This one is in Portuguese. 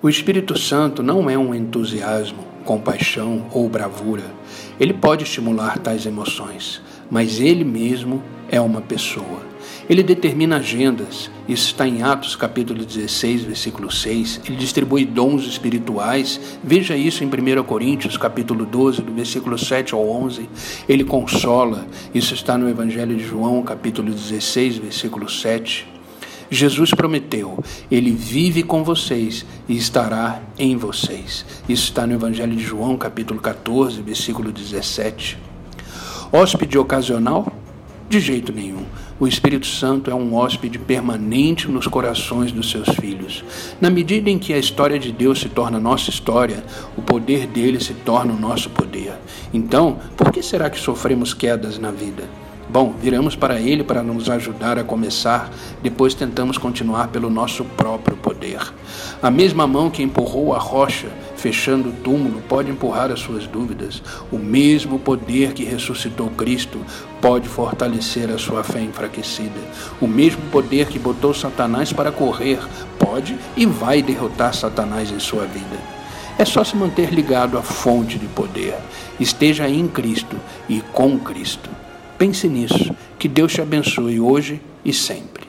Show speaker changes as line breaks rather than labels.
O Espírito Santo não é um entusiasmo, compaixão ou bravura. Ele pode estimular tais emoções, mas ele mesmo é uma pessoa. Ele determina agendas, isso está em Atos capítulo 16, versículo 6. Ele distribui dons espirituais, veja isso em 1 Coríntios capítulo 12, do versículo 7 ao 11. Ele consola, isso está no Evangelho de João capítulo 16, versículo 7. Jesus prometeu: Ele vive com vocês e estará em vocês. Isso está no Evangelho de João, capítulo 14, versículo 17. Hóspede ocasional? De jeito nenhum. O Espírito Santo é um hóspede permanente nos corações dos seus filhos. Na medida em que a história de Deus se torna nossa história, o poder dele se torna o nosso poder. Então, por que será que sofremos quedas na vida? Bom, viramos para Ele para nos ajudar a começar, depois tentamos continuar pelo nosso próprio poder. A mesma mão que empurrou a rocha, fechando o túmulo, pode empurrar as suas dúvidas. O mesmo poder que ressuscitou Cristo pode fortalecer a sua fé enfraquecida. O mesmo poder que botou Satanás para correr pode e vai derrotar Satanás em sua vida. É só se manter ligado à fonte de poder. Esteja em Cristo e com Cristo. Pense nisso. Que Deus te abençoe hoje e sempre.